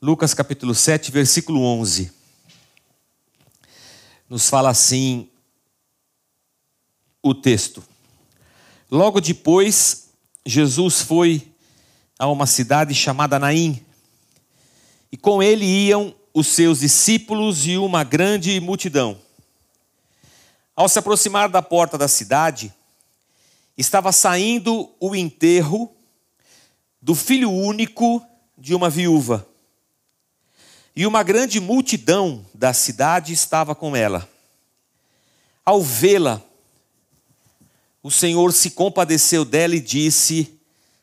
Lucas capítulo 7, versículo 11. Nos fala assim o texto. Logo depois, Jesus foi a uma cidade chamada Naim, e com ele iam os seus discípulos e uma grande multidão. Ao se aproximar da porta da cidade, estava saindo o enterro do filho único de uma viúva e uma grande multidão da cidade estava com ela. Ao vê-la, o Senhor se compadeceu dela e disse: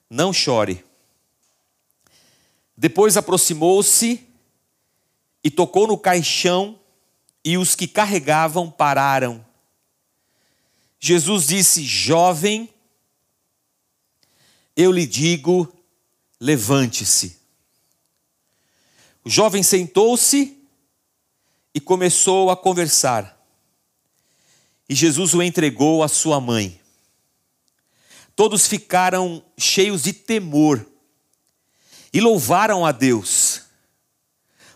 Não chore. Depois aproximou-se e tocou no caixão, e os que carregavam pararam. Jesus disse: Jovem, eu lhe digo, levante-se. O jovem sentou-se e começou a conversar. E Jesus o entregou à sua mãe. Todos ficaram cheios de temor e louvaram a Deus.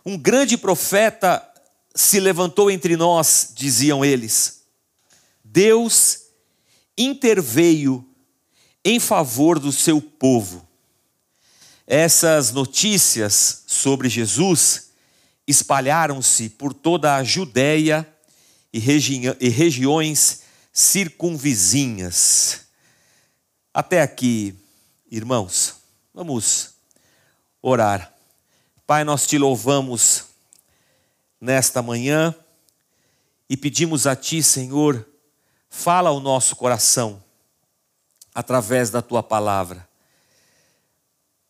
Um grande profeta se levantou entre nós, diziam eles. Deus interveio em favor do seu povo essas notícias sobre Jesus espalharam-se por toda a Judéia e, regi e regiões circunvizinhas. Até aqui, irmãos, vamos orar. Pai, nós te louvamos nesta manhã e pedimos a Ti, Senhor, fala ao nosso coração através da Tua palavra.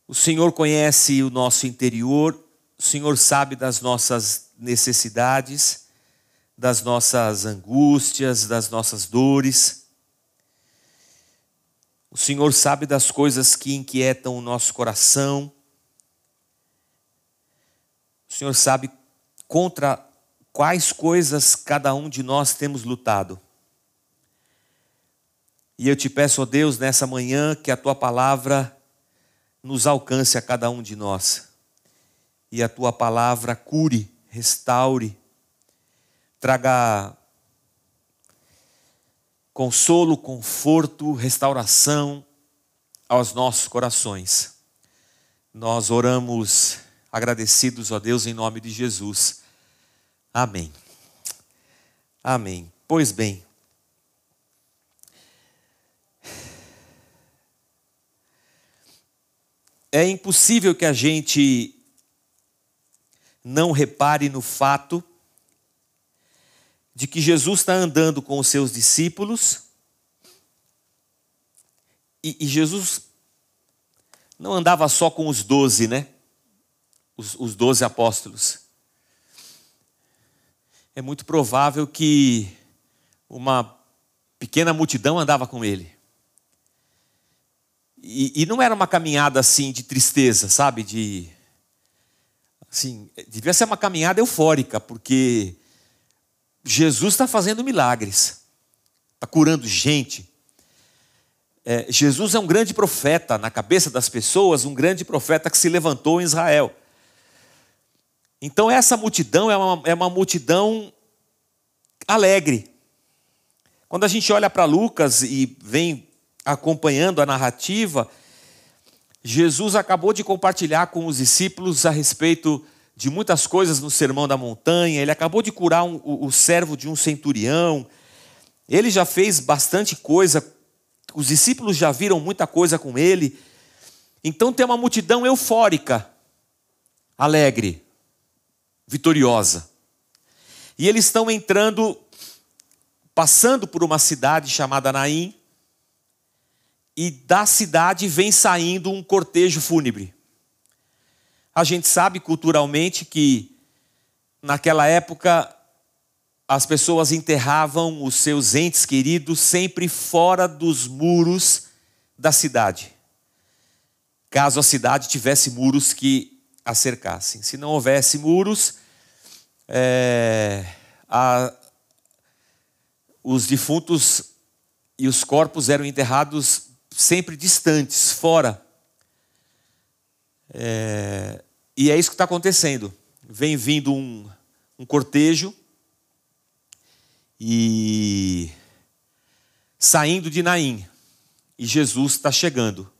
O Senhor conhece o nosso interior, o Senhor sabe das nossas necessidades, das nossas angústias, das nossas dores. O Senhor sabe das coisas que inquietam o nosso coração. O Senhor sabe contra quais coisas cada um de nós temos lutado. E eu te peço, ó Deus, nessa manhã, que a tua palavra nos alcance a cada um de nós. E a tua palavra cure, restaure, traga consolo, conforto, restauração aos nossos corações. Nós oramos agradecidos a Deus em nome de Jesus. Amém. Amém. Pois bem, É impossível que a gente não repare no fato de que Jesus está andando com os seus discípulos e, e Jesus não andava só com os doze, né? Os, os doze apóstolos. É muito provável que uma pequena multidão andava com ele. E, e, não era uma caminhada assim de tristeza, sabe? De assim, devia ser uma caminhada eufórica, porque Jesus está fazendo milagres, está curando gente. É, Jesus é um grande profeta na cabeça das pessoas, um grande profeta que se levantou em Israel. Então essa multidão é uma, é uma multidão alegre. Quando a gente olha para Lucas e vem acompanhando a narrativa, Jesus acabou de compartilhar com os discípulos a respeito de muitas coisas no Sermão da Montanha, ele acabou de curar um, o, o servo de um centurião, ele já fez bastante coisa, os discípulos já viram muita coisa com ele, então tem uma multidão eufórica, alegre, vitoriosa. E eles estão entrando, passando por uma cidade chamada Naim, e da cidade vem saindo um cortejo fúnebre. A gente sabe culturalmente que naquela época as pessoas enterravam os seus entes queridos sempre fora dos muros da cidade. Caso a cidade tivesse muros que a cercassem. Se não houvesse muros, é, a, os defuntos e os corpos eram enterrados sempre distantes, fora. É, E é isso que está acontecendo. Vem vindo um, um cortejo e saindo de Naim. E Jesus está chegando.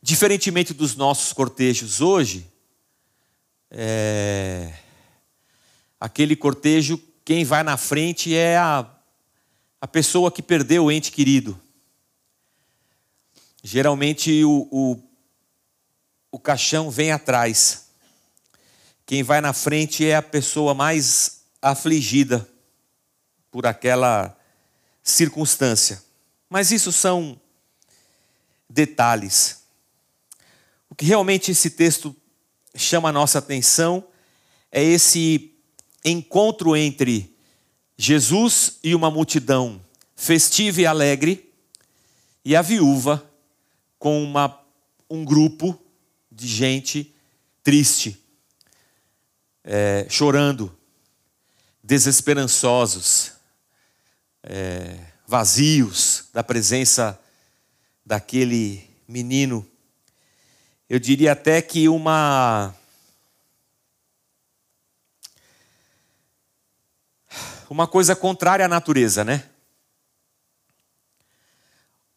Diferentemente dos nossos cortejos hoje, é... aquele cortejo, quem vai na frente é a, a pessoa que perdeu o ente querido. Geralmente o, o, o caixão vem atrás. Quem vai na frente é a pessoa mais afligida por aquela circunstância. Mas isso são detalhes. O que realmente esse texto chama a nossa atenção é esse encontro entre Jesus e uma multidão festiva e alegre, e a viúva com uma, um grupo de gente triste, é, chorando, desesperançosos, é, vazios da presença daquele menino. Eu diria até que uma. Uma coisa contrária à natureza, né?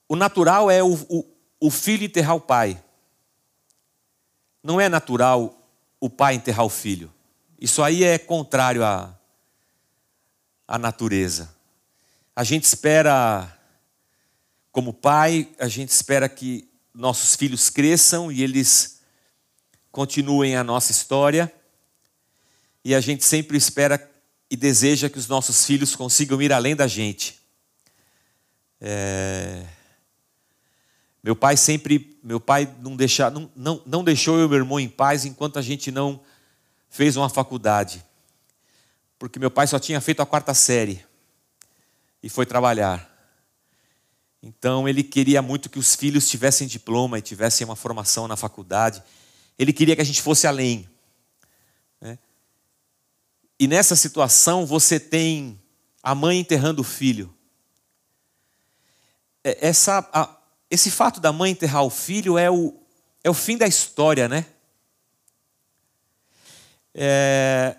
O natural é o, o, o filho enterrar o pai. Não é natural o pai enterrar o filho. Isso aí é contrário à, à natureza. A gente espera, como pai, a gente espera que nossos filhos cresçam e eles continuem a nossa história. E a gente sempre espera e deseja que os nossos filhos consigam ir além da gente. É... Meu pai sempre, meu pai não, deixa, não, não, não deixou eu e meu irmão em paz enquanto a gente não fez uma faculdade. Porque meu pai só tinha feito a quarta série e foi trabalhar. Então ele queria muito que os filhos tivessem diploma e tivessem uma formação na faculdade. Ele queria que a gente fosse além. Né? E nessa situação você tem a mãe enterrando o filho. É, essa, a, esse fato da mãe enterrar o filho é o, é o fim da história, né? É,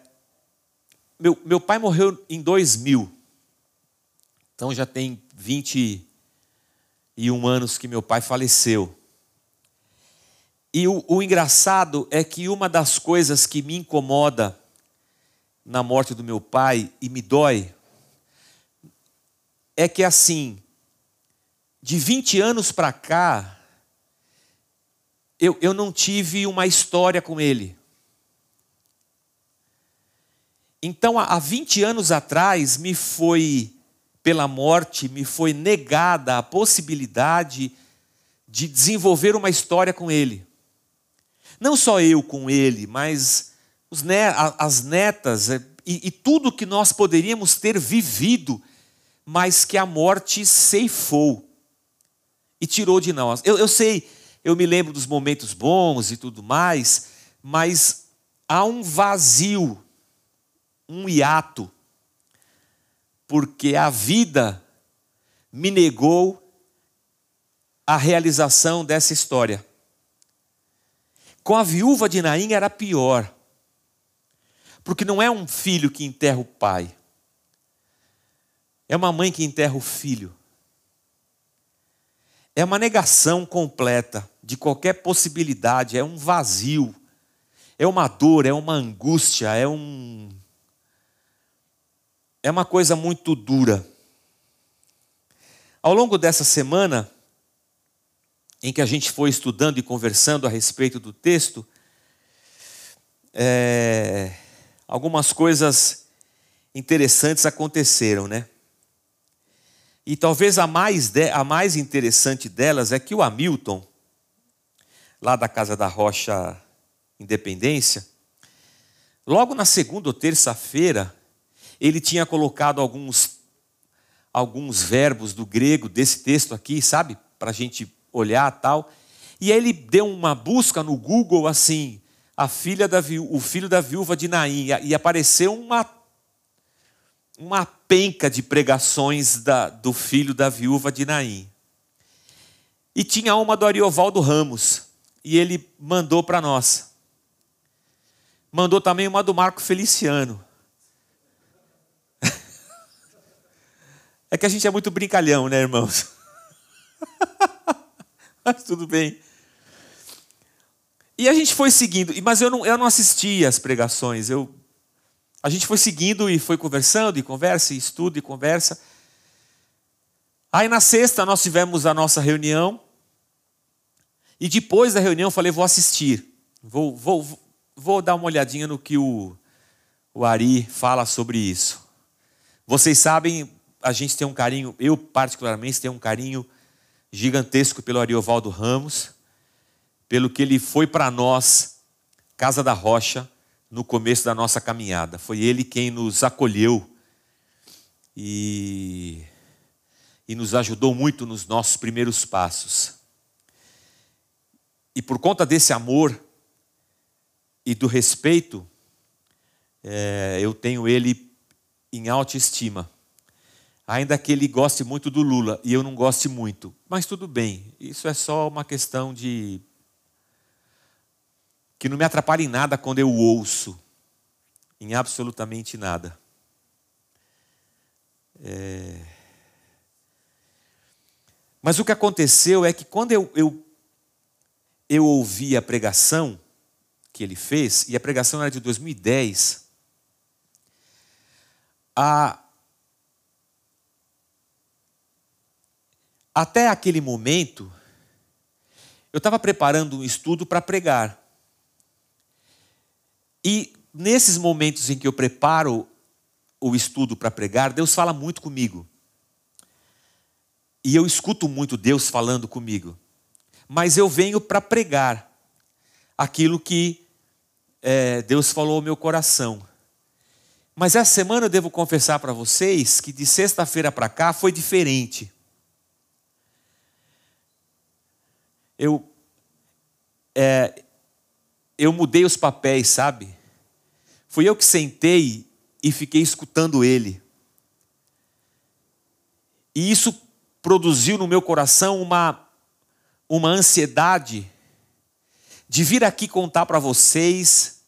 meu, meu pai morreu em 2000. Então já tem 21 anos que meu pai faleceu. E o, o engraçado é que uma das coisas que me incomoda na morte do meu pai e me dói é que assim, de 20 anos para cá, eu, eu não tive uma história com ele. Então, há 20 anos atrás, me foi, pela morte, me foi negada a possibilidade de desenvolver uma história com ele. Não só eu com ele, mas as netas é, e, e tudo que nós poderíamos ter vivido, mas que a morte ceifou e tirou de nós. Eu, eu sei, eu me lembro dos momentos bons e tudo mais, mas há um vazio, um hiato, porque a vida me negou a realização dessa história. Com a viúva de Naim era pior, porque não é um filho que enterra o pai, é uma mãe que enterra o filho é uma negação completa de qualquer possibilidade, é um vazio, é uma dor, é uma angústia, é um. É uma coisa muito dura. Ao longo dessa semana, em que a gente foi estudando e conversando a respeito do texto, é, algumas coisas interessantes aconteceram, né? E talvez a mais, de, a mais interessante delas é que o Hamilton, lá da Casa da Rocha Independência, logo na segunda ou terça-feira, ele tinha colocado alguns, alguns verbos do grego desse texto aqui, sabe? Para a gente olhar tal. E aí ele deu uma busca no Google assim, a filha da o filho da viúva de Naim, e apareceu uma uma penca de pregações da, do filho da viúva de Naim. E tinha uma do Ariovaldo Ramos, e ele mandou para nós. mandou também uma do Marco Feliciano. É que a gente é muito brincalhão, né, irmãos? Mas tudo bem. E a gente foi seguindo, mas eu não, eu não assisti as pregações. Eu, a gente foi seguindo e foi conversando, e conversa, e estudo, e conversa. Aí na sexta nós tivemos a nossa reunião. E depois da reunião eu falei, vou assistir. Vou, vou, vou dar uma olhadinha no que o, o Ari fala sobre isso. Vocês sabem, a gente tem um carinho, eu particularmente tenho um carinho gigantesco pelo Ariovaldo Ramos, pelo que ele foi para nós, Casa da Rocha, no começo da nossa caminhada. Foi ele quem nos acolheu e, e nos ajudou muito nos nossos primeiros passos. E por conta desse amor e do respeito, é, eu tenho ele em alta estima. Ainda que ele goste muito do Lula e eu não goste muito. Mas tudo bem, isso é só uma questão de. Que não me atrapalha em nada quando eu ouço. Em absolutamente nada. É... Mas o que aconteceu é que quando eu, eu, eu ouvi a pregação que ele fez, e a pregação era de 2010, a Até aquele momento, eu estava preparando um estudo para pregar. E nesses momentos em que eu preparo o estudo para pregar, Deus fala muito comigo. E eu escuto muito Deus falando comigo. Mas eu venho para pregar aquilo que é, Deus falou ao meu coração. Mas essa semana eu devo confessar para vocês que de sexta-feira para cá foi diferente. eu, é, eu mudei os papéis, sabe? Fui eu que sentei e fiquei escutando ele. E isso produziu no meu coração uma, uma ansiedade de vir aqui contar para vocês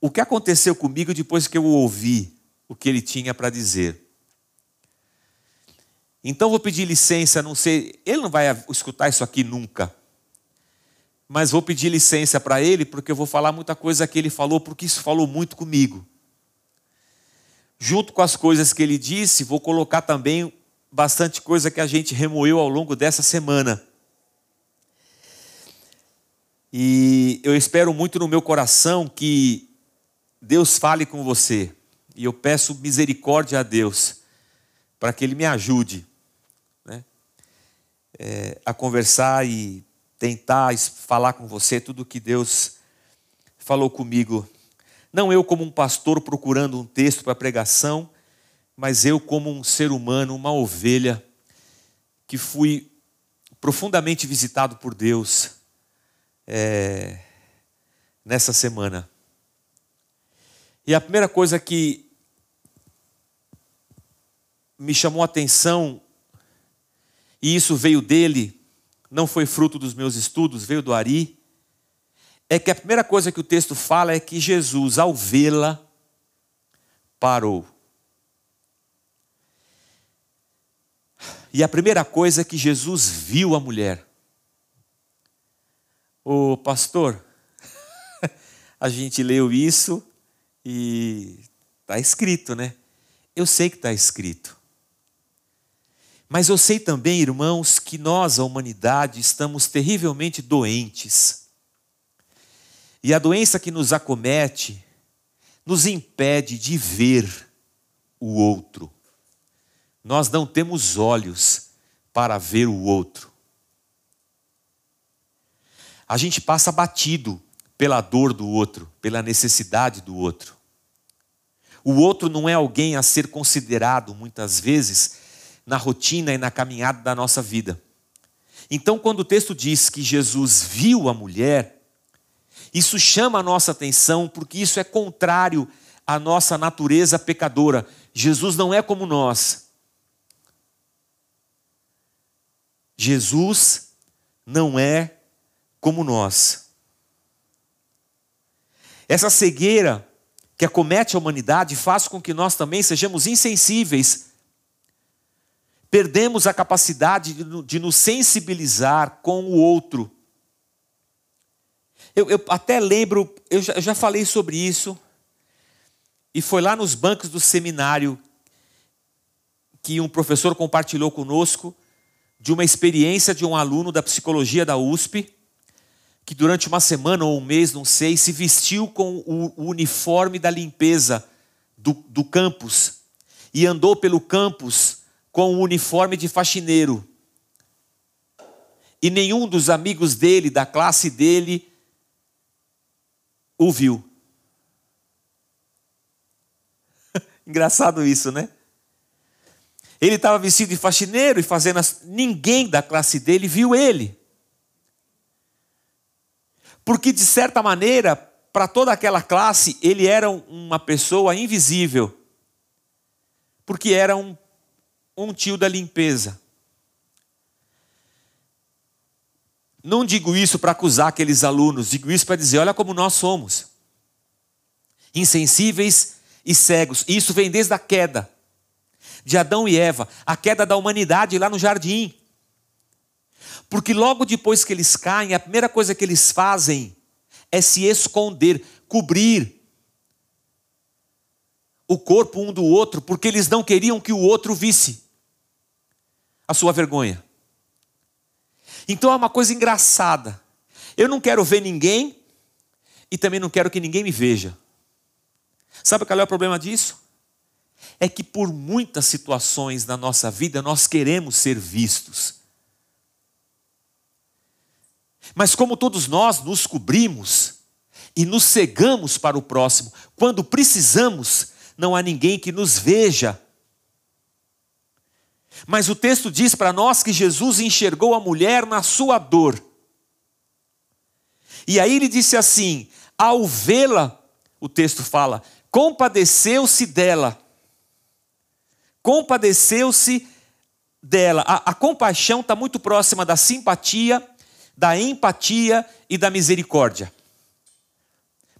o que aconteceu comigo depois que eu ouvi o que ele tinha para dizer. Então vou pedir licença, não sei, ele não vai escutar isso aqui nunca. Mas vou pedir licença para ele, porque eu vou falar muita coisa que ele falou, porque isso falou muito comigo. Junto com as coisas que ele disse, vou colocar também bastante coisa que a gente remoeu ao longo dessa semana. E eu espero muito no meu coração que Deus fale com você. E eu peço misericórdia a Deus para que Ele me ajude é, a conversar e tentar falar com você tudo o que Deus falou comigo. Não eu como um pastor procurando um texto para pregação, mas eu como um ser humano, uma ovelha, que fui profundamente visitado por Deus é, nessa semana. E a primeira coisa que me chamou a atenção e isso veio dele, não foi fruto dos meus estudos, veio do Ari, é que a primeira coisa que o texto fala é que Jesus, ao vê-la, parou. E a primeira coisa é que Jesus viu a mulher. O pastor, a gente leu isso e está escrito, né? Eu sei que está escrito. Mas eu sei também, irmãos, que nós, a humanidade, estamos terrivelmente doentes. E a doença que nos acomete nos impede de ver o outro. Nós não temos olhos para ver o outro. A gente passa batido pela dor do outro, pela necessidade do outro. O outro não é alguém a ser considerado, muitas vezes, na rotina e na caminhada da nossa vida. Então, quando o texto diz que Jesus viu a mulher, isso chama a nossa atenção porque isso é contrário à nossa natureza pecadora. Jesus não é como nós. Jesus não é como nós. Essa cegueira que acomete a humanidade faz com que nós também sejamos insensíveis. Perdemos a capacidade de nos sensibilizar com o outro. Eu, eu até lembro, eu já, eu já falei sobre isso, e foi lá nos bancos do seminário que um professor compartilhou conosco de uma experiência de um aluno da psicologia da USP, que durante uma semana ou um mês, não sei, se vestiu com o, uniforme da limpeza do, do campus e andou pelo campus com o uniforme de faxineiro. E nenhum dos amigos dele, da classe dele, o viu. Engraçado isso, né? Ele estava vestido de faxineiro e fazendo. As... Ninguém da classe dele viu ele. Porque, de certa maneira, para toda aquela classe, ele era uma pessoa invisível. Porque era um, um tio da limpeza. Não digo isso para acusar aqueles alunos, digo isso para dizer: olha como nós somos. Insensíveis e cegos. Isso vem desde a queda de Adão e Eva, a queda da humanidade lá no jardim. Porque logo depois que eles caem, a primeira coisa que eles fazem é se esconder, cobrir o corpo um do outro, porque eles não queriam que o outro visse a sua vergonha. Então é uma coisa engraçada. Eu não quero ver ninguém e também não quero que ninguém me veja. Sabe qual é o problema disso? É que por muitas situações na nossa vida nós queremos ser vistos. Mas como todos nós nos cobrimos e nos cegamos para o próximo, quando precisamos, não há ninguém que nos veja. Mas o texto diz para nós que Jesus enxergou a mulher na sua dor. E aí ele disse assim: ao vê-la, o texto fala, compadeceu-se dela. Compadeceu-se dela. A, a compaixão está muito próxima da simpatia, da empatia e da misericórdia.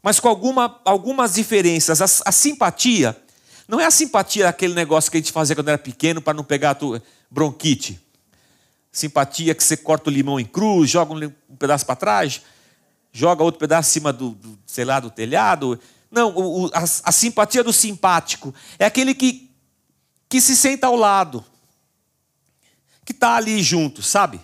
Mas com alguma, algumas diferenças. A, a simpatia não é a simpatia aquele negócio que a gente fazia quando era pequeno para não pegar a bronquite. Simpatia que você corta o limão em cruz, joga um, pedaço para trás, joga outro pedaço em cima do, do sei lá, do telhado. Não, o, a, a simpatia do simpático é aquele que, que se senta ao lado, que está ali junto, sabe?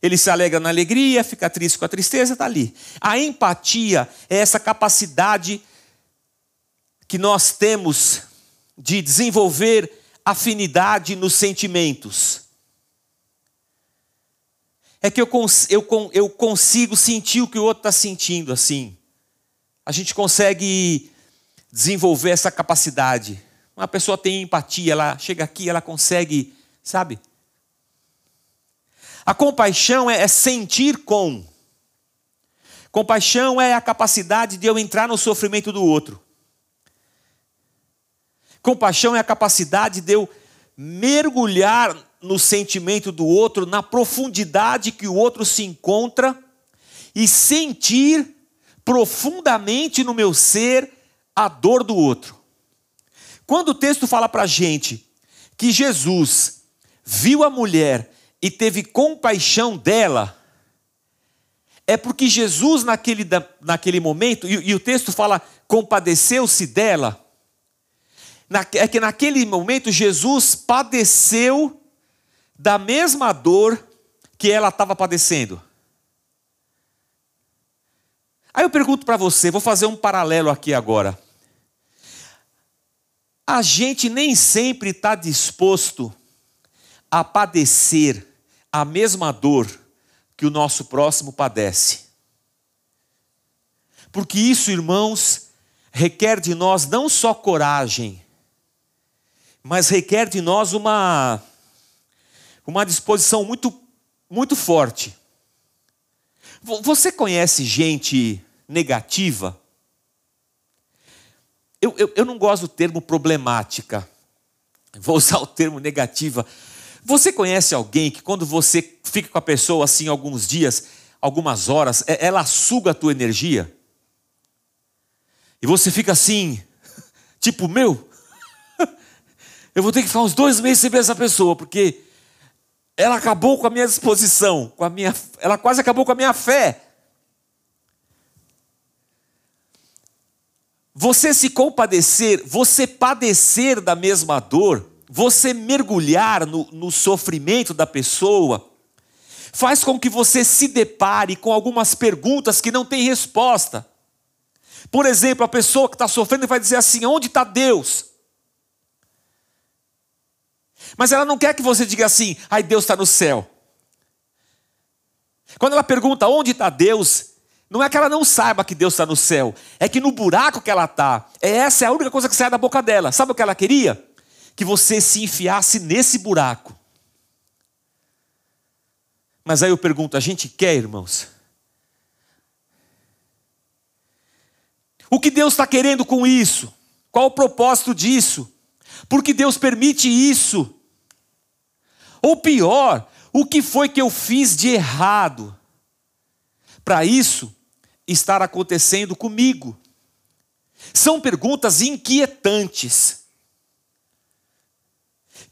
Ele se alegra na alegria, fica triste com a tristeza, está ali. A empatia é essa capacidade que nós temos de desenvolver afinidade nos sentimentos. É que eu, eu, eu consigo sentir o que o outro está sentindo assim a gente consegue desenvolver essa capacidade. Uma pessoa tem empatia, ela chega aqui, ela consegue, sabe? A compaixão é, é sentir com. Compaixão é a capacidade de eu entrar no sofrimento do outro. Compaixão é a capacidade de eu mergulhar no sentimento do outro, na profundidade que o outro se encontra e sentir profundamente no meu ser a dor do outro. Quando o texto fala para a gente que Jesus viu a mulher e teve compaixão dela, é porque Jesus, naquele, naquele momento, e, e o texto fala, compadeceu-se dela, é que naquele momento Jesus padeceu da mesma dor que ela estava padecendo. Aí eu pergunto para você, vou fazer um paralelo aqui agora. A gente nem sempre está disposto a padecer a mesma dor que o nosso próximo padece. Porque isso, irmãos, requer de nós não só coragem, mas requer de nós uma uma disposição muito muito forte. Você conhece gente negativa. Eu, eu, eu não gosto do termo problemática. Vou usar o termo negativa. Você conhece alguém que quando você fica com a pessoa assim alguns dias, algumas horas, é, ela suga a tua energia? E você fica assim, tipo, meu, eu vou ter que ficar uns dois meses sem ver essa pessoa, porque ela acabou com a minha disposição, com a minha, ela quase acabou com a minha fé. Você se compadecer, você padecer da mesma dor, você mergulhar no, no sofrimento da pessoa, faz com que você se depare com algumas perguntas que não têm resposta. Por exemplo, a pessoa que está sofrendo vai dizer assim: onde está Deus? Mas ela não quer que você diga assim: ai, Deus está no céu. Quando ela pergunta onde está Deus, não é que ela não saiba que Deus está no céu, é que no buraco que ela está, é essa é a única coisa que sai da boca dela. Sabe o que ela queria? Que você se enfiasse nesse buraco. Mas aí eu pergunto: a gente quer, irmãos? O que Deus está querendo com isso? Qual o propósito disso? Por que Deus permite isso? Ou pior, o que foi que eu fiz de errado para isso estar acontecendo comigo? São perguntas inquietantes,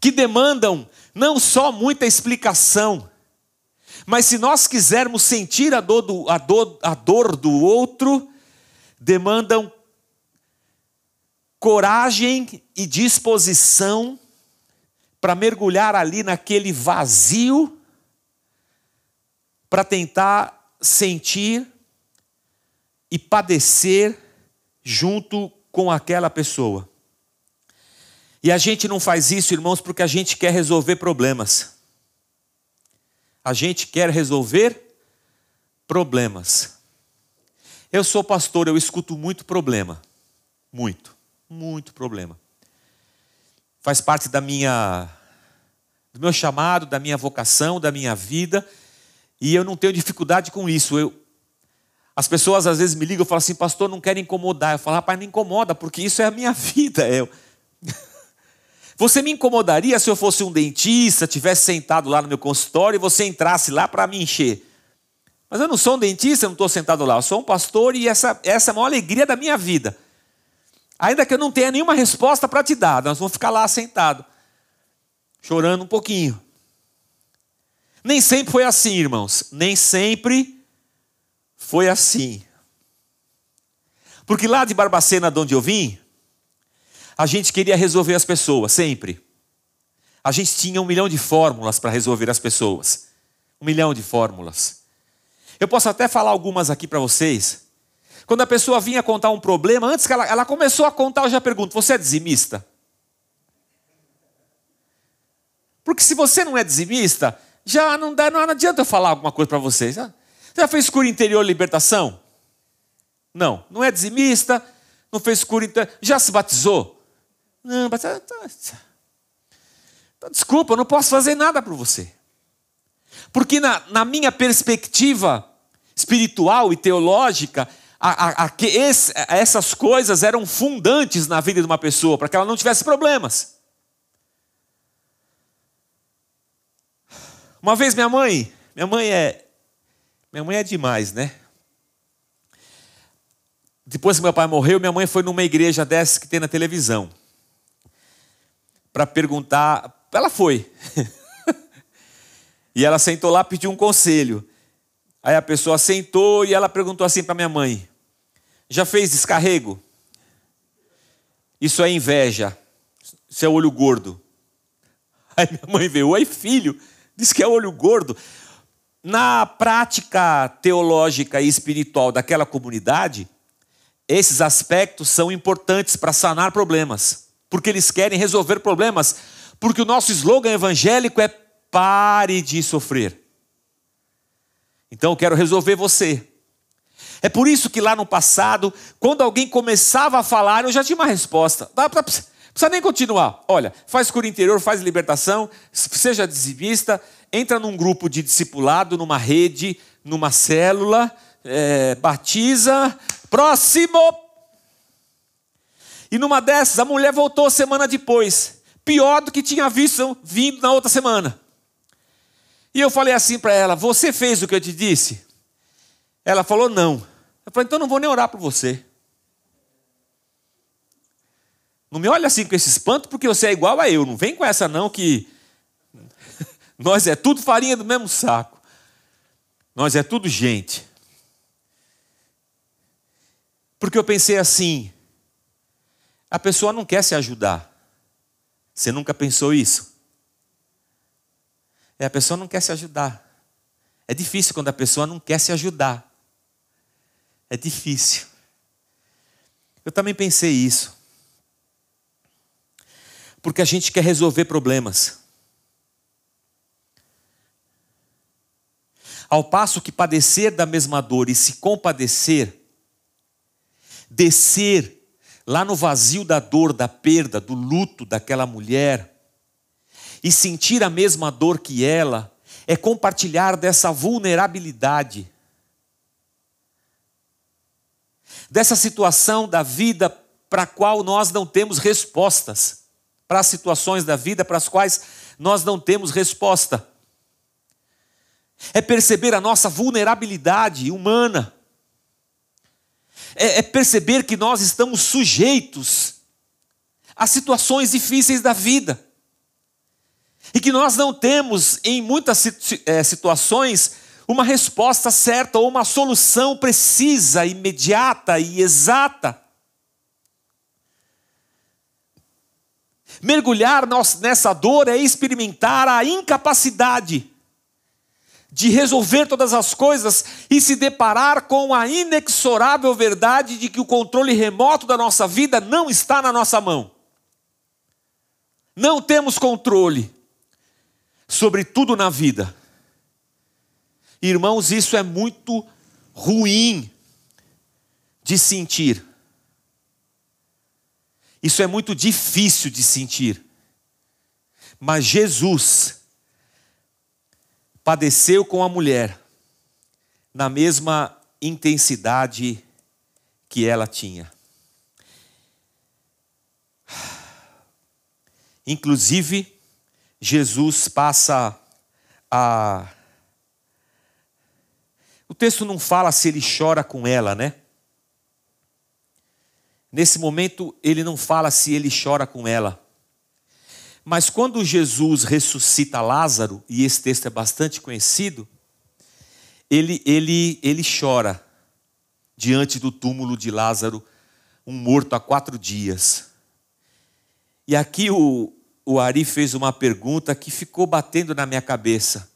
que demandam não só muita explicação, mas se nós quisermos sentir a dor do, a dor, a dor do outro, demandam coragem e disposição para mergulhar ali naquele vazio, para tentar sentir e padecer junto com aquela pessoa. E a gente não faz isso, irmãos, porque a gente quer resolver problemas. A gente quer resolver problemas. Eu sou pastor, eu escuto muito problema. Muito, muito problema. Faz parte da minha do meu chamado, da minha vocação, da minha vida, e eu não tenho dificuldade com isso. Eu, as pessoas às vezes me ligam e falam assim, pastor, não quero incomodar. Eu falo, rapaz, não incomoda, porque isso é a minha vida. Eu... Você me incomodaria se eu fosse um dentista, tivesse sentado lá no meu consultório e você entrasse lá para me encher? Mas eu não sou um dentista, eu não estou sentado lá, eu sou um pastor e essa, essa é a maior alegria da minha vida. Ainda que eu não tenha nenhuma resposta para te dar, nós vamos ficar lá sentado chorando um pouquinho. Nem sempre foi assim, irmãos. Nem sempre foi assim. Porque lá de Barbacena, de onde eu vim, a gente queria resolver as pessoas, sempre. A gente tinha um milhão de fórmulas para resolver as pessoas. Um milhão de fórmulas. Eu posso até falar algumas aqui para vocês. Quando a pessoa vinha contar um problema, antes que ela, ela começou a contar, eu já pergunto: você é dizimista? Porque se você não é dizimista, já não, dá, não adianta eu falar alguma coisa para. Você já fez cura interior libertação? Não. Não é dizimista, não fez cura interior. Já se batizou? Não, mas. Tá, tá, tá. Desculpa, eu não posso fazer nada para você. Porque na, na, minha perspectiva espiritual e teológica, a, a, a, esse, essas coisas eram fundantes na vida de uma pessoa, para que ela não tivesse problemas. Uma vez minha mãe, minha mãe é, minha mãe é demais, né? Depois que meu pai morreu, minha mãe foi numa igreja dessas que tem na televisão. Para perguntar, ela foi. e ela sentou lá, pediu um conselho. Aí a pessoa sentou e ela perguntou assim para minha mãe: Já fez descarrego? Isso é inveja. Isso é olho gordo. Aí minha mãe veio, oi filho, Diz que é olho gordo. Na prática teológica e espiritual daquela comunidade, esses aspectos são importantes para sanar problemas, porque eles querem resolver problemas, porque o nosso slogan evangélico é pare de sofrer. Então eu quero resolver você. É por isso que lá no passado, quando alguém começava a falar, eu já tinha uma resposta. Para precisa nem continuar. Olha, faz cura interior, faz libertação, seja dizimista, entra num grupo de discipulado, numa rede, numa célula, é, batiza. Próximo! E numa dessas, a mulher voltou semana depois, pior do que tinha visto vindo na outra semana. E eu falei assim para ela: Você fez o que eu te disse? Ela falou: Não. Eu falei: Então não vou nem orar por você. Não me olha assim com esse espanto porque você é igual a eu. Não vem com essa não que nós é tudo farinha do mesmo saco. Nós é tudo gente. Porque eu pensei assim: a pessoa não quer se ajudar. Você nunca pensou isso? É, a pessoa não quer se ajudar. É difícil quando a pessoa não quer se ajudar. É difícil. Eu também pensei isso. Porque a gente quer resolver problemas. Ao passo que padecer da mesma dor e se compadecer, descer lá no vazio da dor, da perda, do luto daquela mulher, e sentir a mesma dor que ela, é compartilhar dessa vulnerabilidade, dessa situação da vida para a qual nós não temos respostas, para as situações da vida para as quais nós não temos resposta. É perceber a nossa vulnerabilidade humana, é, é perceber que nós estamos sujeitos a situações difíceis da vida. E que nós não temos, em muitas é, situações, uma resposta certa ou uma solução precisa, imediata e exata. Mergulhar nessa dor é experimentar a incapacidade de resolver todas as coisas e se deparar com a inexorável verdade de que o controle remoto da nossa vida não está na nossa mão. Não temos controle sobre tudo na vida. Irmãos, isso é muito ruim de sentir. Isso é muito difícil de sentir. Mas Jesus padeceu com a mulher na mesma intensidade que ela tinha. Inclusive, Jesus passa a. O texto não fala se ele chora com ela, né? Nesse momento, ele não fala se ele chora com ela. Mas quando Jesus ressuscita Lázaro, e esse texto é bastante conhecido, ele, ele, ele chora diante do túmulo de Lázaro, um morto há quatro dias. E aqui o, o Ari fez uma pergunta que ficou batendo na minha cabeça.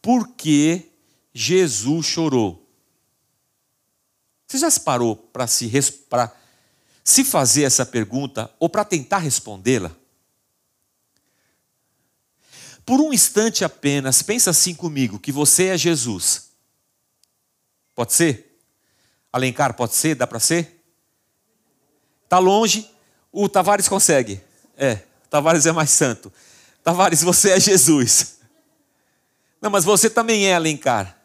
Por que Jesus chorou? Você já se parou para se, se fazer essa pergunta ou para tentar respondê-la? Por um instante apenas, pensa assim comigo, que você é Jesus. Pode ser? Alencar, pode ser? Dá para ser? Está longe, o Tavares consegue. É, Tavares é mais santo. Tavares, você é Jesus. Não, mas você também é Alencar.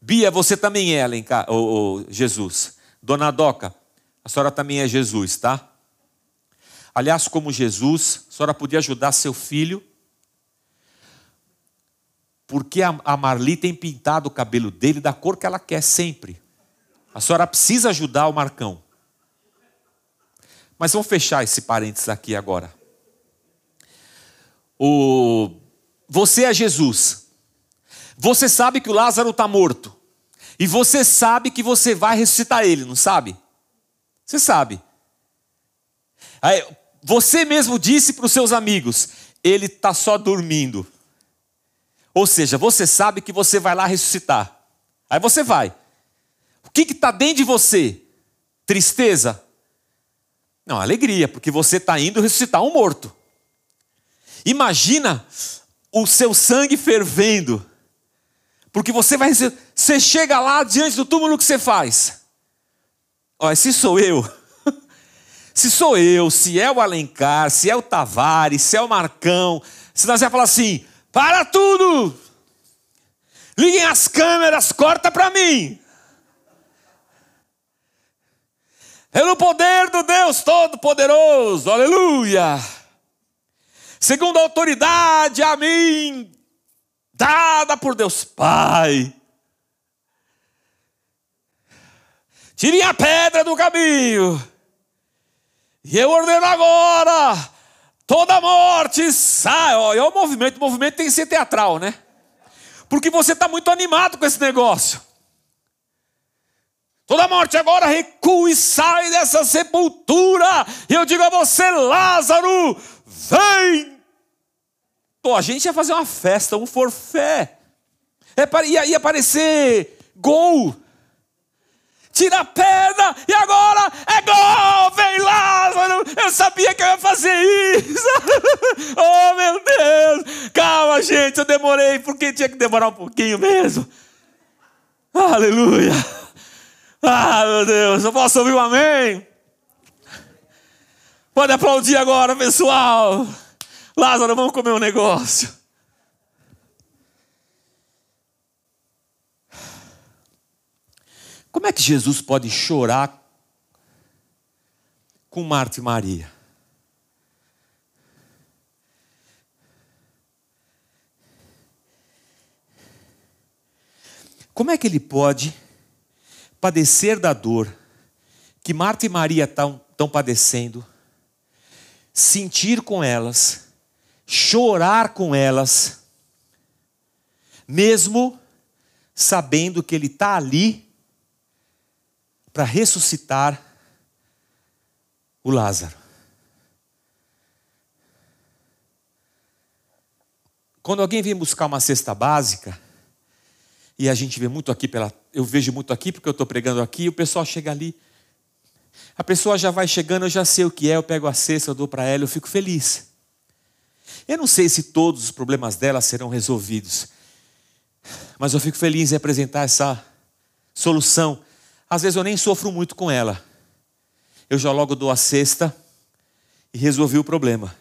Bia, você também é Alencar, ou, Jesus. Dona Doca, a senhora também é Jesus, tá? Aliás, como Jesus, a senhora podia ajudar seu filho porque a Marli tem pintado o cabelo dele da cor que ela quer sempre. A senhora precisa ajudar o Marcão. Mas vamos fechar esse parênteses aqui agora. O... Você é Jesus. Você sabe que o Lázaro está morto. E você sabe que você vai ressuscitar ele, não sabe? Você sabe. Aí, você mesmo disse para os seus amigos: ele está só dormindo. Ou seja, você sabe que você vai lá ressuscitar. Aí você vai. O que está dentro de você? Tristeza? Não, alegria, porque você está indo ressuscitar um morto. Imagina o seu sangue fervendo. Porque você vai você chega lá diante do túmulo o que você faz? Olha, se sou eu, se sou eu, se é o Alencar, se é o Tavares, se é o Marcão, se nós vai falar assim: para tudo! Liguem as câmeras, corta para mim. Pelo poder do Deus Todo-Poderoso, aleluia. Segundo a autoridade a mim, dada por Deus Pai. Tirem a pedra do caminho. E eu ordeno agora, toda morte sai. Olha o movimento, o movimento tem que ser teatral, né? Porque você está muito animado com esse negócio. Toda morte agora recua e sai dessa sepultura. E eu digo a você, Lázaro, vem. Pô, a gente ia fazer uma festa, um forfé. Ia, ia aparecer gol. Tira a pedra e agora é gol! Vem Lázaro! Eu sabia que eu ia fazer isso! oh meu Deus! Calma, gente, eu demorei, porque tinha que demorar um pouquinho mesmo. Aleluia! Ah, meu Deus, eu posso ouvir um amém? Pode aplaudir agora, pessoal. Lázaro, vamos comer um negócio. Como é que Jesus pode chorar com Marta e Maria? Como é que ele pode padecer da dor que Marta e Maria estão padecendo, sentir com elas, chorar com elas, mesmo sabendo que Ele está ali para ressuscitar o Lázaro. Quando alguém vem buscar uma cesta básica, e a gente vê muito aqui pela. Eu vejo muito aqui porque eu estou pregando aqui, o pessoal chega ali. A pessoa já vai chegando, eu já sei o que é, eu pego a cesta, eu dou para ela, eu fico feliz. Eu não sei se todos os problemas dela serão resolvidos, mas eu fico feliz em apresentar essa solução. Às vezes eu nem sofro muito com ela. Eu já logo dou a cesta e resolvi o problema.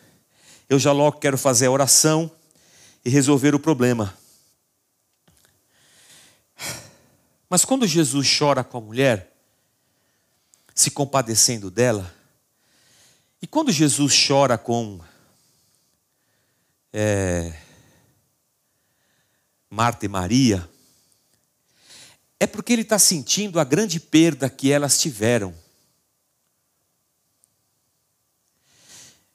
Eu já logo quero fazer a oração e resolver o problema. Mas quando Jesus chora com a mulher, se compadecendo dela, e quando Jesus chora com é, Marta e Maria, é porque ele está sentindo a grande perda que elas tiveram.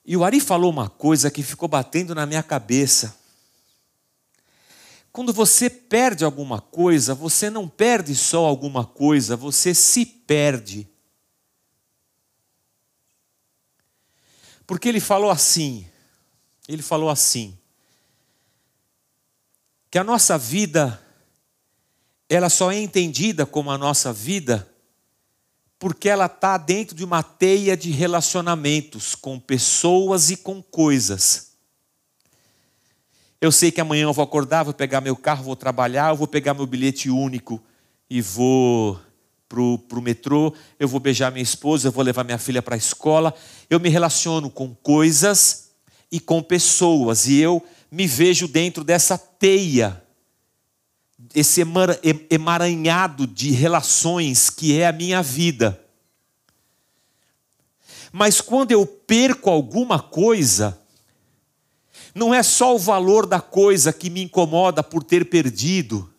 E o Ari falou uma coisa que ficou batendo na minha cabeça. Quando você perde alguma coisa, você não perde só alguma coisa, você se perde. Porque ele falou assim, ele falou assim, que a nossa vida, ela só é entendida como a nossa vida, porque ela está dentro de uma teia de relacionamentos com pessoas e com coisas. Eu sei que amanhã eu vou acordar, vou pegar meu carro, vou trabalhar, eu vou pegar meu bilhete único e vou para o metrô, eu vou beijar minha esposa, eu vou levar minha filha para a escola. Eu me relaciono com coisas e com pessoas, e eu me vejo dentro dessa teia, esse emaranhado de relações que é a minha vida. Mas quando eu perco alguma coisa, não é só o valor da coisa que me incomoda por ter perdido.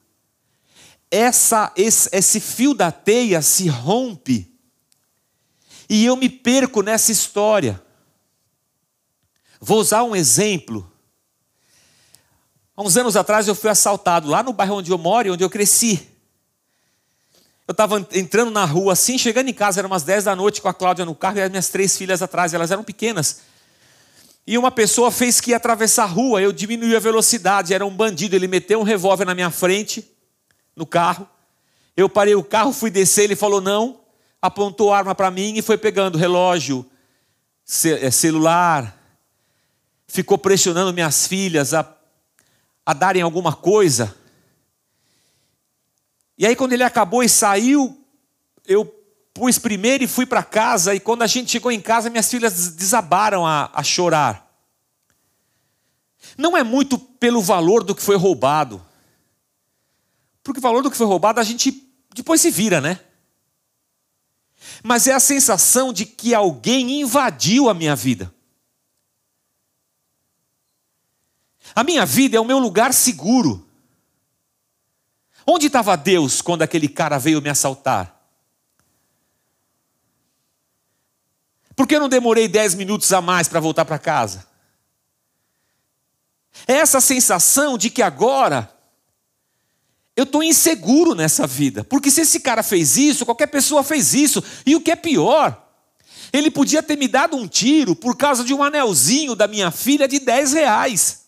Essa, esse, esse fio da teia se rompe e eu me perco nessa história. Vou usar um exemplo. Há uns anos atrás eu fui assaltado lá no bairro onde eu moro e onde eu cresci. Eu estava entrando na rua assim, chegando em casa, eram umas 10 da noite com a Cláudia no carro e as minhas três filhas atrás, elas eram pequenas. E uma pessoa fez que ia atravessar a rua, eu diminui a velocidade, era um bandido, ele meteu um revólver na minha frente, no carro. Eu parei o carro, fui descer, ele falou não, apontou a arma para mim e foi pegando relógio, é, celular, ficou pressionando minhas filhas a, a darem alguma coisa. E aí, quando ele acabou e saiu, eu pus primeiro e fui para casa, e quando a gente chegou em casa, minhas filhas desabaram a, a chorar. Não é muito pelo valor do que foi roubado, porque o valor do que foi roubado a gente depois se vira, né? Mas é a sensação de que alguém invadiu a minha vida. A minha vida é o meu lugar seguro. Onde estava Deus quando aquele cara veio me assaltar? Por que eu não demorei dez minutos a mais para voltar para casa? É essa sensação de que agora eu estou inseguro nessa vida. Porque se esse cara fez isso, qualquer pessoa fez isso. E o que é pior, ele podia ter me dado um tiro por causa de um anelzinho da minha filha de 10 reais.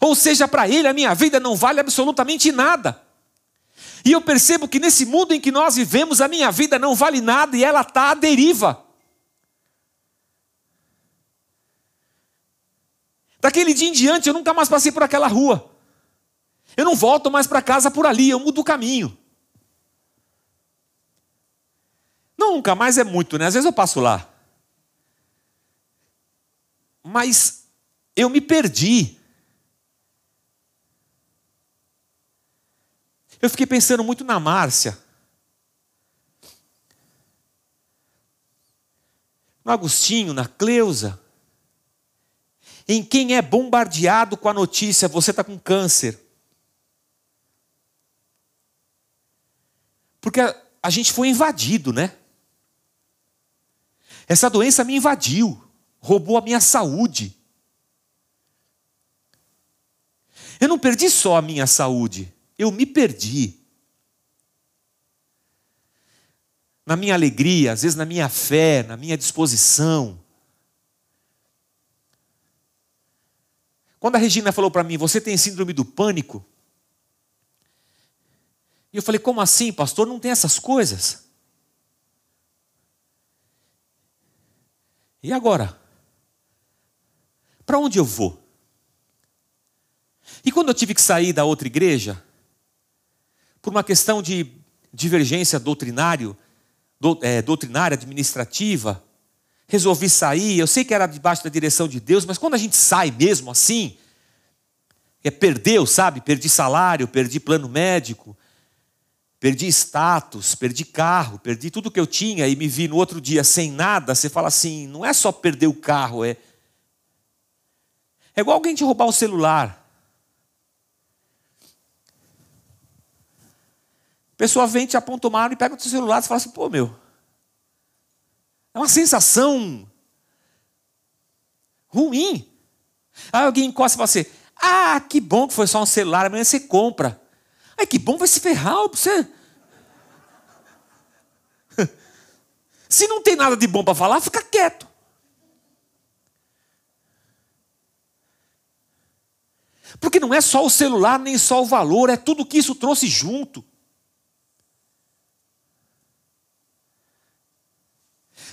Ou seja, para ele a minha vida não vale absolutamente nada. E eu percebo que nesse mundo em que nós vivemos, a minha vida não vale nada e ela está à deriva. Daquele dia em diante, eu nunca mais passei por aquela rua. Eu não volto mais para casa por ali, eu mudo o caminho. Nunca mais é muito, né? Às vezes eu passo lá. Mas eu me perdi. Eu fiquei pensando muito na Márcia. No Agostinho, na Cleusa. Em quem é bombardeado com a notícia: você está com câncer. Porque a, a gente foi invadido, né? Essa doença me invadiu, roubou a minha saúde. Eu não perdi só a minha saúde, eu me perdi. Na minha alegria, às vezes na minha fé, na minha disposição. Quando a Regina falou para mim, você tem síndrome do pânico? E eu falei: como assim, pastor? Não tem essas coisas? E agora? Para onde eu vou? E quando eu tive que sair da outra igreja, por uma questão de divergência doutrinário, do, é, doutrinária, administrativa, resolvi sair. Eu sei que era debaixo da direção de Deus, mas quando a gente sai mesmo assim, é perdeu, sabe? Perdi salário, perdi plano médico, perdi status, perdi carro, perdi tudo que eu tinha e me vi no outro dia sem nada, você fala assim: não é só perder o carro, é. É igual alguém te roubar o celular. A pessoa vem, te aponta o mar e pega o seu celular e fala assim: pô, meu. É uma sensação ruim. Aí alguém encosta e fala assim: ah, que bom que foi só um celular, amanhã você compra. Ai, que bom, vai se ferrar, você. Se não tem nada de bom para falar, fica quieto. Porque não é só o celular, nem só o valor, é tudo que isso trouxe junto.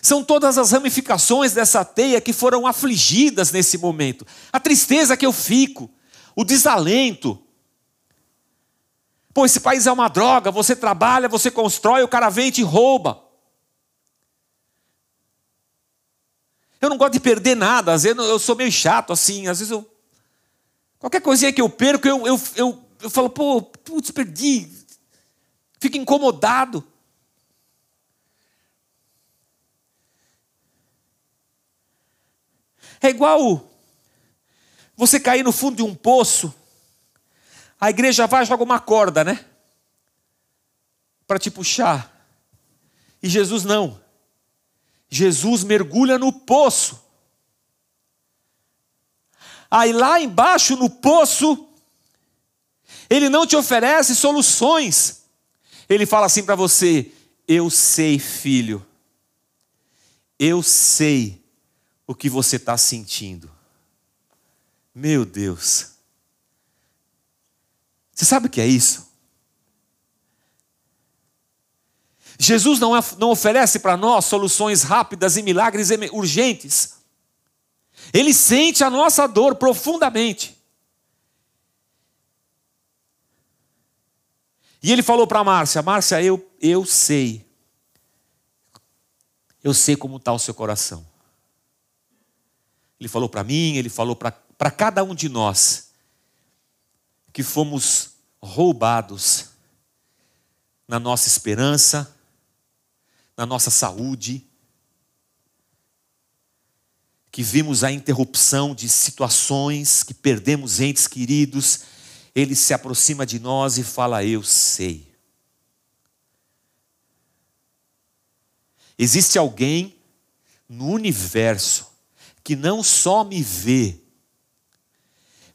São todas as ramificações dessa teia que foram afligidas nesse momento. A tristeza que eu fico, o desalento, Pô, esse país é uma droga, você trabalha, você constrói, o cara vem e te rouba. Eu não gosto de perder nada, às vezes eu sou meio chato assim, às vezes eu. Qualquer coisinha que eu perco, eu, eu, eu, eu falo, pô, putz, perdi. Fico incomodado. É igual você cair no fundo de um poço a igreja vai joga uma corda, né? Para te puxar. E Jesus não. Jesus mergulha no poço. Aí lá embaixo no poço, ele não te oferece soluções. Ele fala assim para você: Eu sei, filho, eu sei o que você está sentindo. Meu Deus. Você sabe o que é isso? Jesus não, é, não oferece para nós soluções rápidas e milagres urgentes. Ele sente a nossa dor profundamente. E ele falou para Márcia: Márcia, eu, eu sei. Eu sei como está o seu coração. Ele falou para mim, ele falou para cada um de nós que fomos roubados na nossa esperança, na nossa saúde, que vimos a interrupção de situações, que perdemos entes queridos, ele se aproxima de nós e fala: Eu sei. Existe alguém no universo que não só me vê,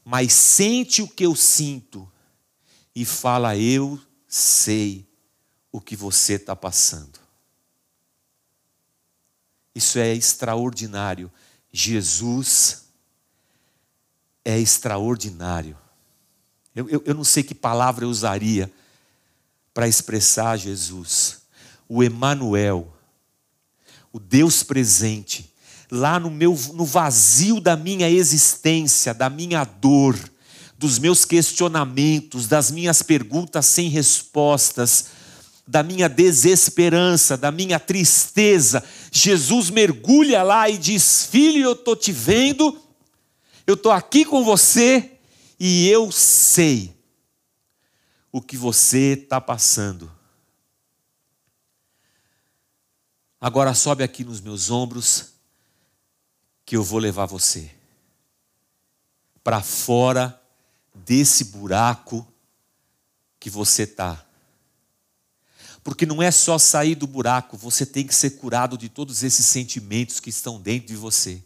mas sente o que eu sinto e fala: Eu sei o que você está passando. Isso é extraordinário. Jesus é extraordinário. Eu, eu, eu não sei que palavra eu usaria para expressar Jesus. O Emanuel, o Deus presente, lá no meu no vazio da minha existência, da minha dor, dos meus questionamentos, das minhas perguntas sem respostas, da minha desesperança, da minha tristeza. Jesus mergulha lá e diz: Filho, eu estou te vendo, eu estou aqui com você e eu sei o que você está passando. Agora sobe aqui nos meus ombros, que eu vou levar você para fora desse buraco que você está. Porque não é só sair do buraco, você tem que ser curado de todos esses sentimentos que estão dentro de você.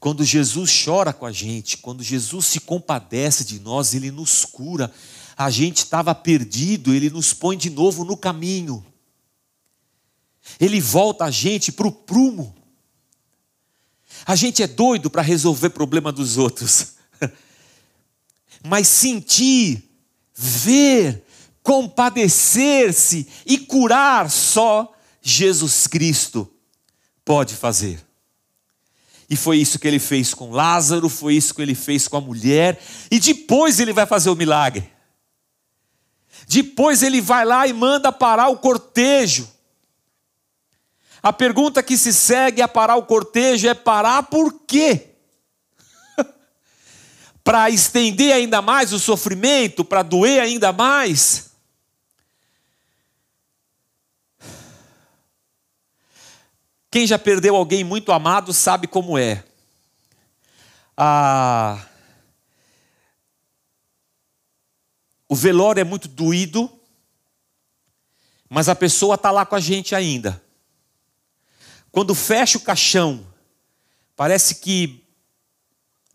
Quando Jesus chora com a gente, quando Jesus se compadece de nós, ele nos cura. A gente estava perdido, ele nos põe de novo no caminho. Ele volta a gente para o prumo. A gente é doido para resolver problema dos outros. Mas sentir, ver, compadecer-se e curar só Jesus Cristo pode fazer. E foi isso que ele fez com Lázaro, foi isso que ele fez com a mulher, e depois ele vai fazer o milagre. Depois ele vai lá e manda parar o cortejo. A pergunta que se segue a parar o cortejo é parar por quê? para estender ainda mais o sofrimento, para doer ainda mais? Quem já perdeu alguém muito amado sabe como é. Ah, o velório é muito doído, mas a pessoa está lá com a gente ainda. Quando fecha o caixão, parece que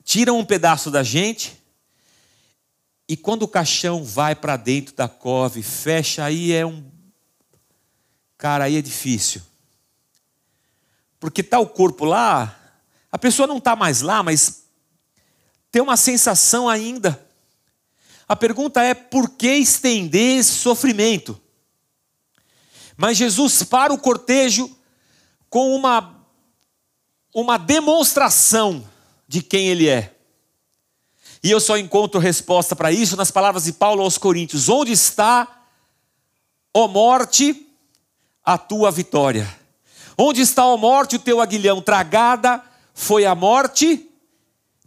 tiram um pedaço da gente, e quando o caixão vai para dentro da cove, fecha, aí é um. Cara, aí é difícil. Porque está o corpo lá, a pessoa não está mais lá, mas tem uma sensação ainda. A pergunta é: por que estender esse sofrimento? Mas Jesus para o cortejo com uma, uma demonstração de quem Ele é. E eu só encontro resposta para isso nas palavras de Paulo aos Coríntios: Onde está, ó morte, a tua vitória? Onde está a morte, o teu aguilhão? Tragada foi a morte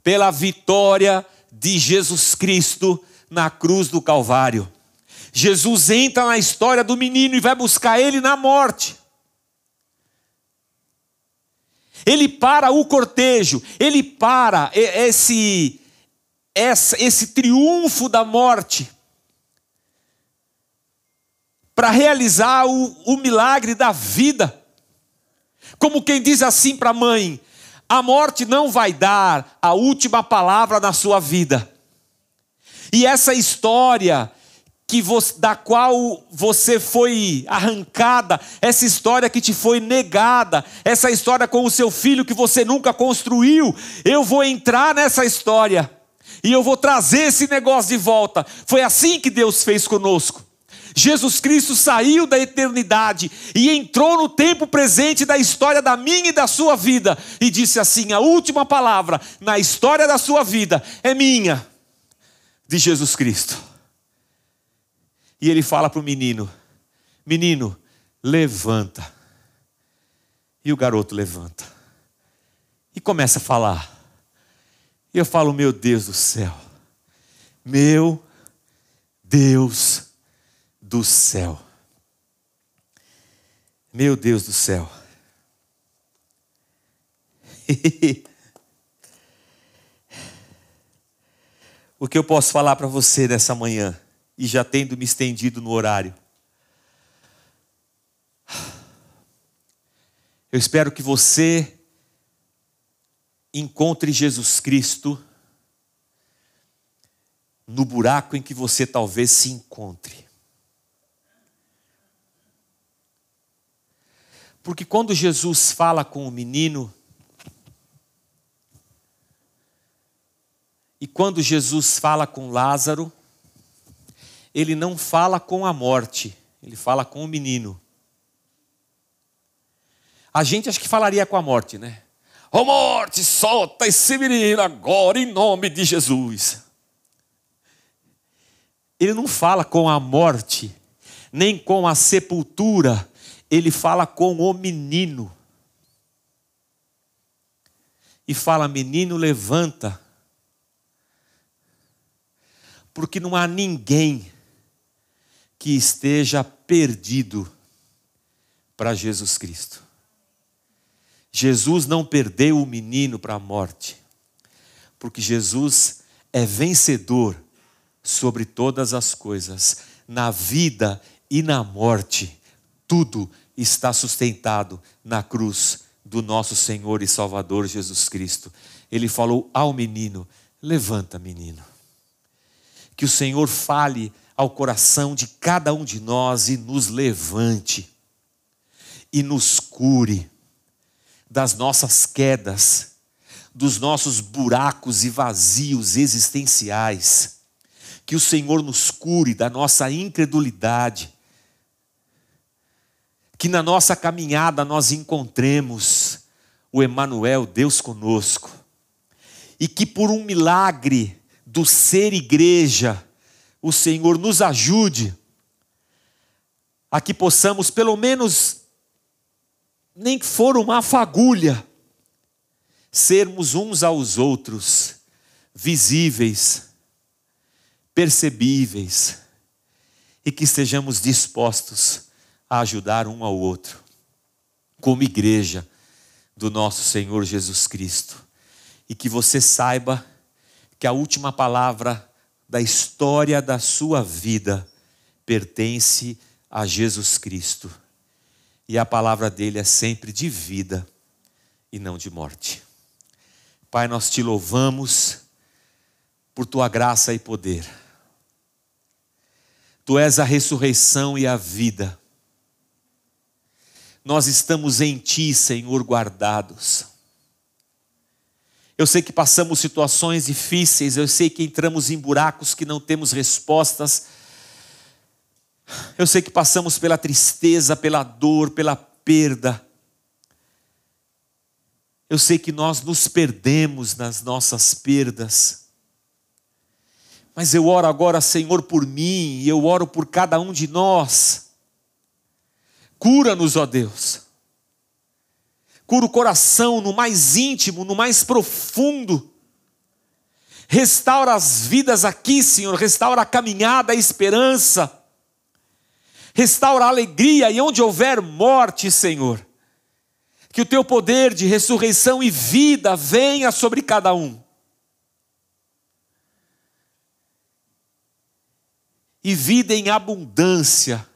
pela vitória de Jesus Cristo na cruz do Calvário. Jesus entra na história do menino e vai buscar ele na morte. Ele para o cortejo, ele para esse, esse, esse triunfo da morte para realizar o, o milagre da vida. Como quem diz assim para a mãe: a morte não vai dar a última palavra na sua vida. E essa história que você, da qual você foi arrancada, essa história que te foi negada, essa história com o seu filho que você nunca construiu, eu vou entrar nessa história e eu vou trazer esse negócio de volta. Foi assim que Deus fez conosco. Jesus Cristo saiu da eternidade e entrou no tempo presente da história da minha e da sua vida e disse assim: a última palavra na história da sua vida é minha, de Jesus Cristo. E ele fala para o menino: Menino, levanta. E o garoto levanta. E começa a falar. E eu falo: Meu Deus do céu. Meu Deus do céu. Meu Deus do céu. o que eu posso falar para você nessa manhã, e já tendo me estendido no horário. Eu espero que você encontre Jesus Cristo no buraco em que você talvez se encontre. Porque quando Jesus fala com o menino, e quando Jesus fala com Lázaro, ele não fala com a morte, ele fala com o menino. A gente acho que falaria com a morte, né? Ô oh, morte, solta esse menino agora em nome de Jesus ele não fala com a morte, nem com a sepultura, ele fala com o menino. E fala: menino, levanta. Porque não há ninguém que esteja perdido para Jesus Cristo. Jesus não perdeu o menino para a morte, porque Jesus é vencedor sobre todas as coisas, na vida e na morte, tudo está sustentado na cruz do nosso Senhor e Salvador Jesus Cristo. Ele falou ao menino: Levanta, menino. Que o Senhor fale ao coração de cada um de nós e nos levante, e nos cure das nossas quedas, dos nossos buracos e vazios existenciais. Que o Senhor nos cure da nossa incredulidade, que na nossa caminhada nós encontremos o Emanuel, Deus conosco, e que por um milagre do ser igreja, o Senhor nos ajude a que possamos pelo menos nem que for uma fagulha sermos uns aos outros visíveis percebíveis e que estejamos dispostos a ajudar um ao outro, como igreja do nosso Senhor Jesus Cristo. E que você saiba que a última palavra da história da sua vida pertence a Jesus Cristo. E a palavra dele é sempre de vida e não de morte. Pai, nós te louvamos por tua graça e poder. Tu és a ressurreição e a vida. Nós estamos em Ti, Senhor, guardados. Eu sei que passamos situações difíceis, eu sei que entramos em buracos que não temos respostas. Eu sei que passamos pela tristeza, pela dor, pela perda. Eu sei que nós nos perdemos nas nossas perdas. Mas eu oro agora, Senhor, por mim, e eu oro por cada um de nós. Cura-nos, ó Deus. Cura o coração no mais íntimo, no mais profundo. Restaura as vidas aqui, Senhor. Restaura a caminhada, a esperança. Restaura a alegria e onde houver morte, Senhor. Que o teu poder de ressurreição e vida venha sobre cada um. e vida em abundância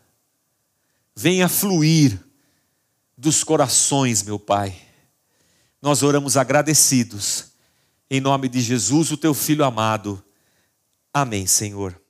venha fluir dos corações, meu Pai. Nós oramos agradecidos, em nome de Jesus, o teu Filho amado. Amém, Senhor.